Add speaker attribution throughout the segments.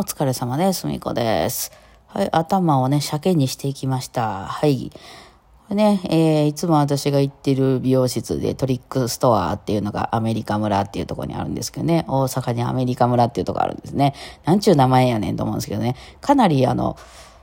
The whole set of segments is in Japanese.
Speaker 1: お疲れ様です。みこです。はい、頭をね、鮭にしていきました。はい。これね、えーいつも私が行ってる美容室でトリックストアっていうのがアメリカ村っていうとこにあるんですけどね、大阪にアメリカ村っていうとこあるんですね。なんちゅう名前やねんと思うんですけどね、かなりあの、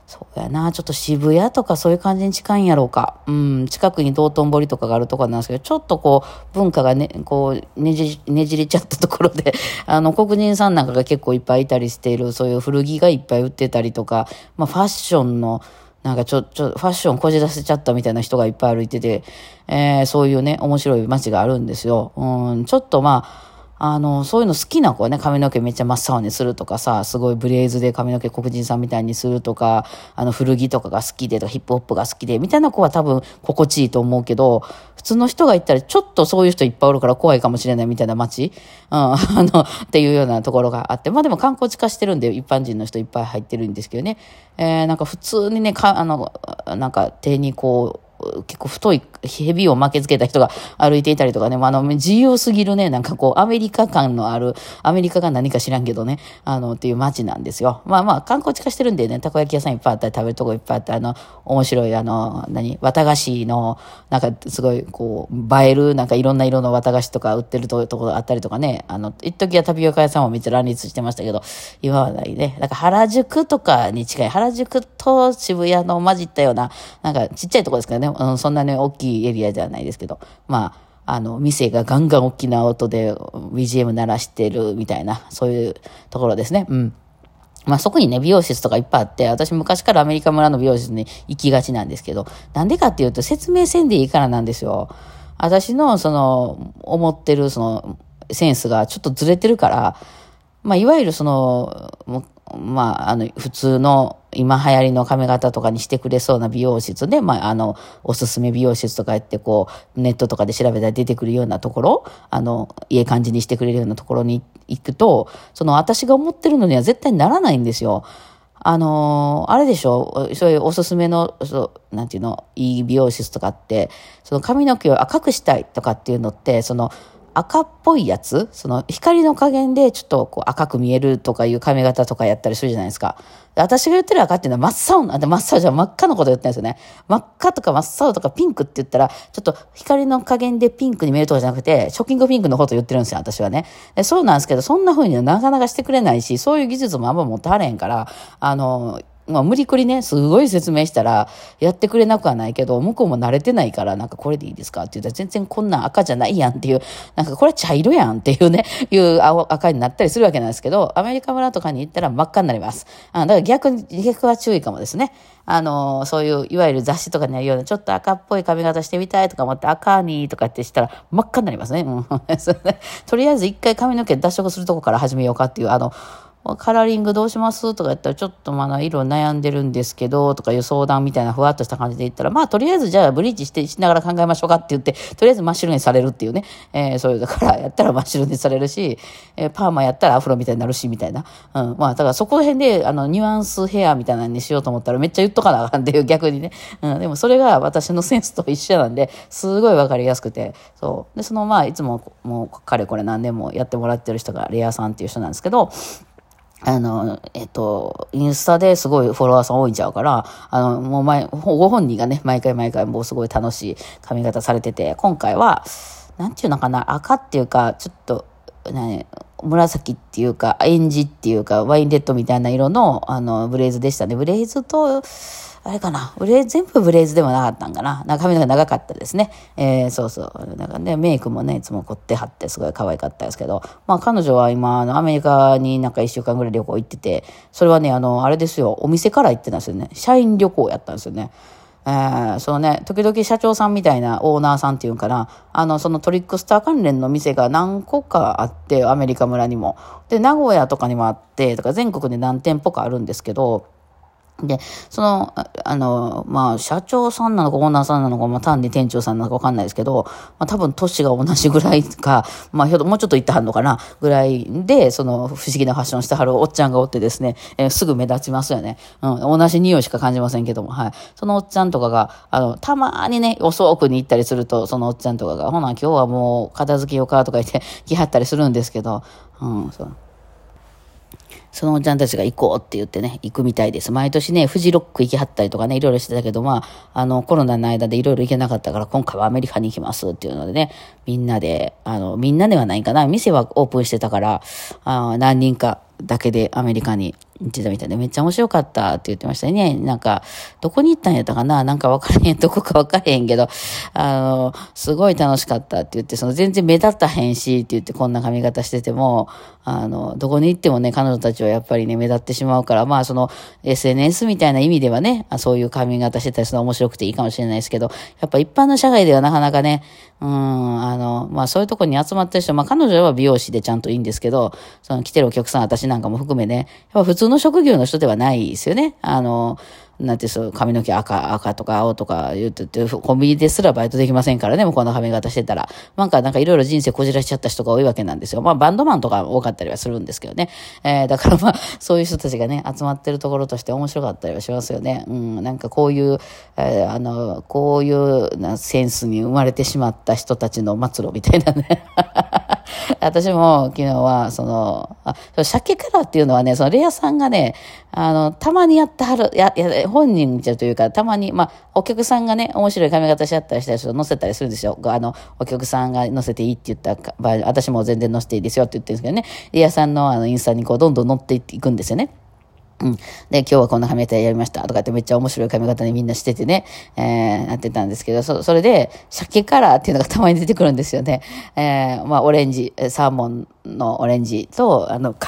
Speaker 1: そうやな、ちょっと渋谷とかそういう感じに近いんやろうか。うん、近くに道頓堀とかがあるとこなんですけど、ちょっとこう、文化がね、こう、ねじ、ねじれちゃったところで、あの、黒人さんなんかが結構いっぱいいたりしている、そういう古着がいっぱい売ってたりとか、まあ、ファッションの、なんかちょ、ちょ、ファッションこじらせちゃったみたいな人がいっぱい歩いてて、えーそういうね、面白い街があるんですよ。うん、ちょっとまあ、あの、そういうの好きな子はね、髪の毛めっちゃ真っ青にするとかさ、すごいブレーズで髪の毛黒人さんみたいにするとか、あの、古着とかが好きでとか、ヒップホップが好きで、みたいな子は多分心地いいと思うけど、普通の人が行ったらちょっとそういう人いっぱいおるから怖いかもしれないみたいな街。うん、あの、っていうようなところがあって、まあでも観光地化してるんで、一般人の人いっぱい入ってるんですけどね、えーなんか普通にね、か、あの、なんか手にこう、結構太い蛇を巻きつけた人が歩いていたりとかね、まあ、あの、自由すぎるね、なんかこう、アメリカ感のある、アメリカが何か知らんけどね、あの、っていう街なんですよ。まあまあ、観光地化してるんでね、たこ焼き屋さんいっぱいあったり、食べるとこいっぱいあったり、あの、面白い、あの、何、綿菓子の、なんかすごい、こう、映える、なんかいろんな色の綿菓子とか売ってるところあったりとかね、あの、一時はタピオカ屋さんもめっちゃ乱立してましたけど、今はないね。だか原宿とかに近い、原宿と渋谷の混じったような、なんかちっちゃいところですからね、うん、そんなね、大きいエリアではないですけど、まあ、あの、店がガンガン大きな音で BGM 鳴らしてるみたいな、そういうところですね。うん。まあそこにね、美容室とかいっぱいあって、私昔からアメリカ村の美容室に行きがちなんですけど、なんでかっていうと説明せんでいいからなんですよ。私のその、思ってるその、センスがちょっとずれてるから、まあいわゆるその、もまああの、普通の今流行りの髪型とかにしてくれそうな美容室で、まああの、おすすめ美容室とかやってこう、ネットとかで調べたら出てくるようなところ、あの、いい感じにしてくれるようなところに行くと、その私が思ってるのには絶対ならないんですよ。あのーあれでしょ？そういうおすすめの、そう、なんていうの、いい美容室とかって、その髪の毛を赤くしたいとかっていうのって、その、赤っぽいやつ？その光の加減でちょっとこう赤く見えるとかいう髪型とかやったりするじゃないですか。私が言ってる赤っていうのは真っ青な、で真っ青じゃ真っ赤のこと言ってるんですよね。真っ赤とか真っ青とかピンクって言ったら、ちょっと光の加減でピンクに見えるとかじゃなくて、ショッキングピンクのこと言ってるんですよ、私はね。そうなんですけど、そんな風にはなかなかしてくれないし、そういう技術もあんま持ってはれへんから、あの、まあ、無理くりね、すごい説明したら、やってくれなくはないけど、向こうも慣れてないから、なんかこれでいいですかって言ったら、全然こんなん赤じゃないやんっていう、なんかこれ茶色やんっていうね、いう青赤になったりするわけなんですけど、アメリカ村とかに行ったら真っ赤になります。あだから逆に、逆は注意かもですね。あの、そういう、いわゆる雑誌とかにあるような、ちょっと赤っぽい髪型してみたいとか思って、赤にとかってしたら、真っ赤になりますね。うん、とりあえず一回髪の毛脱色するとこから始めようかっていう、あの、カラーリングどうしますとか言ったら、ちょっとまだ色悩んでるんですけど、とかいう相談みたいなふわっとした感じで言ったら、まあとりあえずじゃあブリーチしてしながら考えましょうかって言って、とりあえず真っ白にされるっていうね。えーそういう、だからやったら真っ白にされるし、えーパーマやったらアフロみたいになるし、みたいな。うん。まあだからそこら辺で、あの、ニュアンスヘアみたいなのにしようと思ったらめっちゃ言っとかなあかんっていう逆にね。うん。でもそれが私のセンスと一緒なんで、すごいわかりやすくて、そう。で、そのまあいつももうかれこれ何年もやってもらってる人がレアさんっていう人なんですけど、あの、えっと、インスタですごいフォロワーさん多いんちゃうから、あの、もう前、ご本人がね、毎回毎回もうすごい楽しい髪型されてて、今回は、なんていうのかな、赤っていうか、ちょっと、ね、紫っていうか、エンジっていうか、ワインレッドみたいな色の、あの、ブレイズでしたね。ブレイズと、あれかな、ブレ、全部ブレイズでもなかったんかな。な髪の毛長かったですね。えー、そうそう。なんかね、メイクもね、いつも凝ってはってすごい可愛かったですけど、まあ彼女は今、あの、アメリカになんか一週間ぐらい旅行行ってて、それはね、あの、あれですよ、お店から行ってたんですよね。社員旅行やったんですよね。えー、そのね、時々社長さんみたいなオーナーさんっていうから、あの、そのトリックスター関連の店が何個かあって、アメリカ村にも。で、名古屋とかにもあって、とか全国で何店舗かあるんですけど、で、その、あの、まあ、社長さんなのかオーナーさんなのか、まあ、単に店長さんなのかわかんないですけど、まあ、多分年が同じぐらいか、まあ、ひょっともうちょっと行ってはんのかな、ぐらいで、その、不思議なファッションしてはるおっちゃんがおってですね、えーすぐ目立ちますよね。うん、同じ匂いしか感じませんけども、はい。そのおっちゃんとかが、あの、たまにね、遅くに行ったりすると、そのおっちゃんとかが、ほな、今日はもう片付けようかとか言って来はったりするんですけど、うん、そう。そのおちゃんたちが行こうって言ってね、行くみたいです。毎年ね、フジロック行きはったりとかね、いろいろしてたけど、まあ、あの、コロナの間でいろいろ行けなかったから、今回はアメリカに行きますっていうのでね、みんなで、あの、みんなではないかな、店はオープンしてたから、あ何人かだけでアメリカに言ってたみたいで、めっちゃ面白かったって言ってましたね。なんか、どこに行ったんやったかな？なんか分からへん、どこか分からへんけど、あの、すごい楽しかったって言って、その全然目立ったへんしって言ってこんな髪型してても、あの、どこに行ってもね、彼女たちはやっぱりね、目立ってしまうから、まあその SNS みたいな意味ではね、そういう髪型してたりするの面白くていいかもしれないですけど、やっぱ一般の社会ではなかなかね、うん、あの、まあそういうとこに集まってる人、まあ彼女は美容師でちゃんといいんですけど、その来てるお客さん、私なんかも含めね、やっぱ普通の職業の人ではないですよね。あの、なんてそう、髪の毛赤、赤とか青とか言ってて、コンビニですらバイトできませんからね、もうこんな髪型してたら。なんか、なんかいろいろ人生こじらしちゃった人が多いわけなんですよ。まあ、バンドマンとか多かったりはするんですけどね。えー、だからまあ、そういう人たちがね、集まってるところとして面白かったりはしますよね。うん、なんかこういう、えー、あの、こういうセンスに生まれてしまった人たちの末路みたいなね。私も昨日は、その、あ、鮭カラーっていうのはね、そのレアさんがね、あの、たまにやってはる、や、や、本人じゃというか、たまに、まあ、お客さんがね、面白い髪型しちゃったりしたりすると載せたりするんですよ。あの、お客さんが載せていいって言った場合、私も全然載せていいですよって言ってるんですけどね、レアさんのあの、インスタにこう、どんどん載っていくんですよね。うん。で、今日はこんな髪型やりましたとかってめっちゃ面白い髪型にみんなしててね、えー、なってたんですけど、そ、それで、鮭カラーっていうのがたまに出てくるんですよね。えー、まあ、オレンジ、サーモンのオレンジと、あの、皮、皮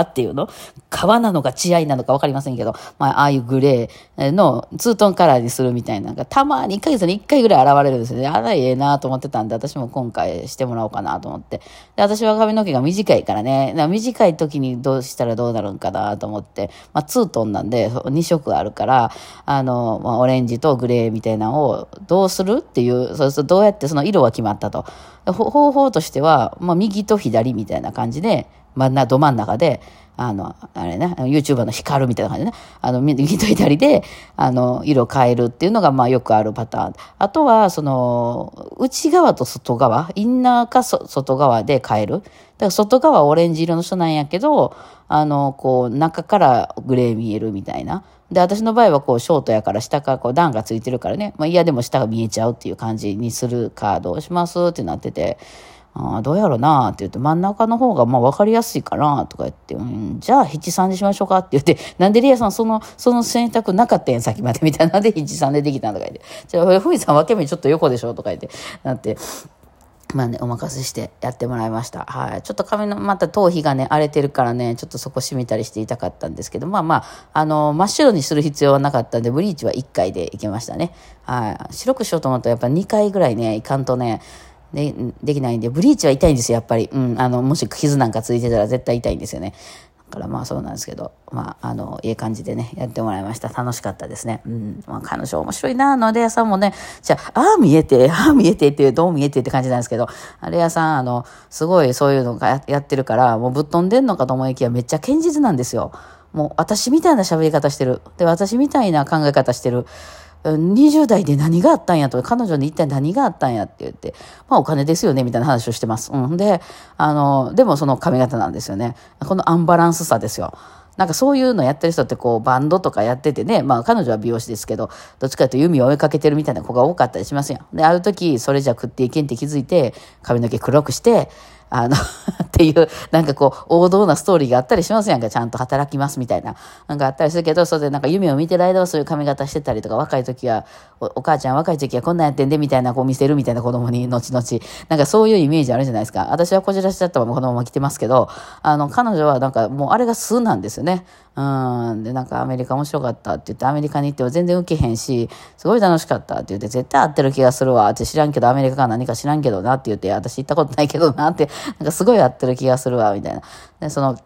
Speaker 1: っていうの？皮なのか血合いなのかわかりませんけど、まあ、ああいうグレーのツートンカラーにするみたいな、なたまに1ヶ月に1回ぐらい現れるんですよね。あら、ええなと思ってたんで、私も今回してもらおうかなと思って。で、私は髪の毛が短いからね、短い時にどうしたらどうなるんかなと思って、まあ、ツートンなんで、2色あるから、あの、まあ、オレンジとグレーみたいなのをどうするっていう、そうするとどうやってその色が決まったと。方法としては、まあ、右と左みたいなな感じで、真ん中、ど真ん中で、あの、あれね、YouTuber の光るみたいな感じでね、あの、右 と左で、あの、色変えるっていうのが、まあ、よくあるパターン。あとは、その、内側と外側、インナーか外側で変える。だから外側はオレンジ色の人なんやけど、あの、こう、中からグレー見えるみたいな。で、私の場合はこう、ショートやから下からこう、段がついてるからね、まあ、いやでも下が見えちゃうっていう感じにするカードをしますってなってて、あどうやろなって言って、真ん中の方がまあ分かりやすいかなとか言って、うん、じゃあ七三にしましょうかって言って、なんでリアさんその、その選択なかったやん、先までみたいなんで七三でできたんとか言って、じゃあ、ふみさん分け目ちょっと横でしょとか言って、なって、まあね、お任せしてやってもらいました。はい。ちょっと髪の、また頭皮がね、荒れてるからね、ちょっとそこ締めたりして痛かったんですけど、まあまあ、あの、真っ白にする必要はなかったんで、ブリーチは1回でいけましたね。はい。白くしようと思ったらやっぱ2回ぐらいね、いかんとね、でできないんで、ブリーチは痛いんですよ、やっぱり。うん、あの、もし傷なんかついてたら絶対痛いんですよね。だからまあそうなんですけど、まあ、あの、いい感じでね、やってもらいました。楽しかったですね。うん。まあ、彼女面白いな、のレアさんもね、じゃあ、ああ見えて、ああ見えてって、どう見えてって感じなんですけど、あレアさん、あの、すごいそういうのがやってるから、もうぶっ飛んでんのかと思いきやめっちゃ堅実なんですよ。もう私みたいな喋り方してる。で、私みたいな考え方してる。20代で何があったんやと、彼女に一体何があったんやって言って、まあお金ですよね、みたいな話をしてます。うん。で、あの、でもその髪型なんですよね。このアンバランスさですよ。なんかそういうのやってる人ってこうバンドとかやっててね、まあ彼女は美容師ですけど、どっちかというと弓を追いかけてるみたいな子が多かったりしますよ。で、ある時それじゃ食っていけんって気づいて、髪の毛黒くして、あの っていう、なんかこう、王道なストーリーがあったりしますやんか、ちゃんと働きますみたいな。なんかあったりするけど、それでなんか夢を見てる間はそういう髪型してたりとか、若い時は、おお母ちゃん若い時はこんなんやってんで、みたいなこう見せるみたいな子供に、後々。なんかそういうイメージあるじゃないですか。私はこじらしちゃったままこのまま来てますけど、あの、彼女はなんかもうあれが素なんですよね。うん。で、なんかアメリカ面白かったって言って、アメリカに行っても全然受けへんし、すごい楽しかったって言って、絶対合ってる気がするわって知らんけど、アメリカか何か知らんけどなって言って、私行ったことないけどなって、なんかすごい合ってる気がするわ、みたいな。で、その、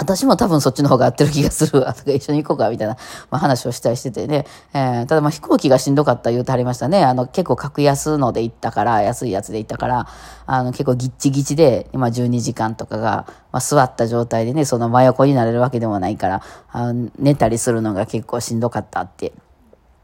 Speaker 1: 私も多分そっちの方が合ってる気がするわ、とか一緒に行こうか、みたいな、まあ、話をしたりしててね。えー、ただまあ飛行機がしんどかった言うてはりましたね。あの、結構格安ので行ったから、安いやつで行ったから、あの、結構ギッチギチで、今12時間とかが、まあ、座った状態でね、その真横になれるわけでもないから、あの寝たりするのが結構しんどかったって。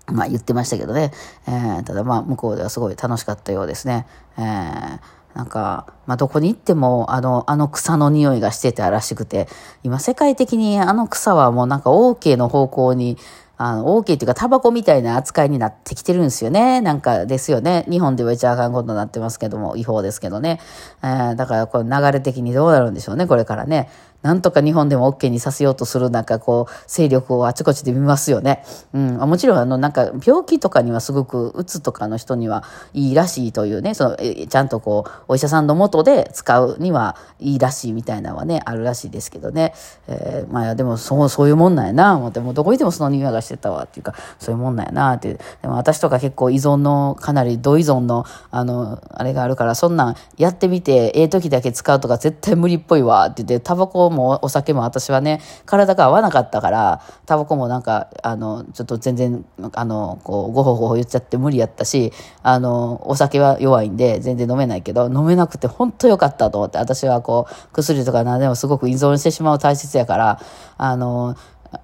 Speaker 1: まあ言ってましたけどね。えー、ただまあ向こうではすごい楽しかったようですね。えーなんか、まあ、どこに行っても、あの、あの草の匂いがしてたらしくて、今世界的にあの草はもうなんか OK の方向に、あの、OK っていうか、タバコみたいな扱いになってきてるんですよね。なんかですよね。日本では一応あかんことになってますけども、違法ですけどね。えー、だから、これ流れ的にどうなるんでしょうね、これからね。なんとか日本でも OK にさせようとするなんかこう勢力をあちこちで見ますよね。うん、もちろんあのなんか病気とかにはすごくうつとかの人にはいいらしいというね。そのちゃんとこうお医者さんのもとで使うにはいいらしいみたいなのはねあるらしいですけどね、えー、まあでもそうそういうもんなんやな思って。もうどこいてもその匂いがしてたわっていうかそういうもんなんやなっていう。でも私とか結構依存のかなり度依存のあのあれがあるからそんなんやってみてええ時だけ使うとか絶対無理っぽいわって言ってタバコもお酒も私はね、体が合わなかったから、タバコもなんか、あの、ちょっと全然、あの、こう、ごほごほ言っちゃって無理やったし、あの、お酒は弱いんで全然飲めないけど、飲めなくて本当良かったと思って、私はこう、薬とか何でもすごく依存してしまう体質やから、あの、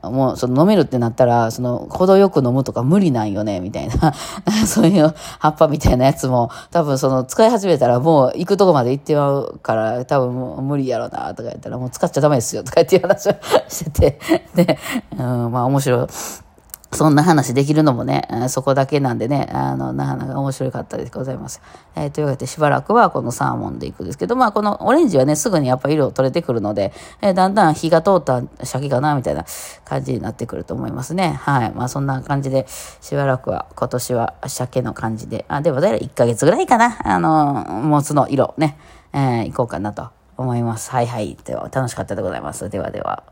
Speaker 1: もうその飲めるってなったら、その程よく飲むとか無理なんよね、みたいな。そういう葉っぱみたいなやつも、多分その使い始めたらもう行くとこまで行ってまうから、多分もう無理やろな、とか言ったら、もう使っちゃダメですよ、とか言って話をしてて。で、うん、まあ面白い。そんな話できるのもね、そこだけなんでね、あの、なかなか面白かったでございます。えー、というわけでしばらくはこのサーモンでいくんですけど、まあこのオレンジはね、すぐにやっぱ色取れてくるので、えー、だんだん火が通った鮭かな、みたいな感じになってくると思いますね。はい。まあそんな感じで、しばらくは今年は鮭の感じで、あ、でもだいたい1ヶ月ぐらいかな、あの、もつの色ね、えー、いこうかなと思います。はいはい。では、楽しかったでございます。ではでは。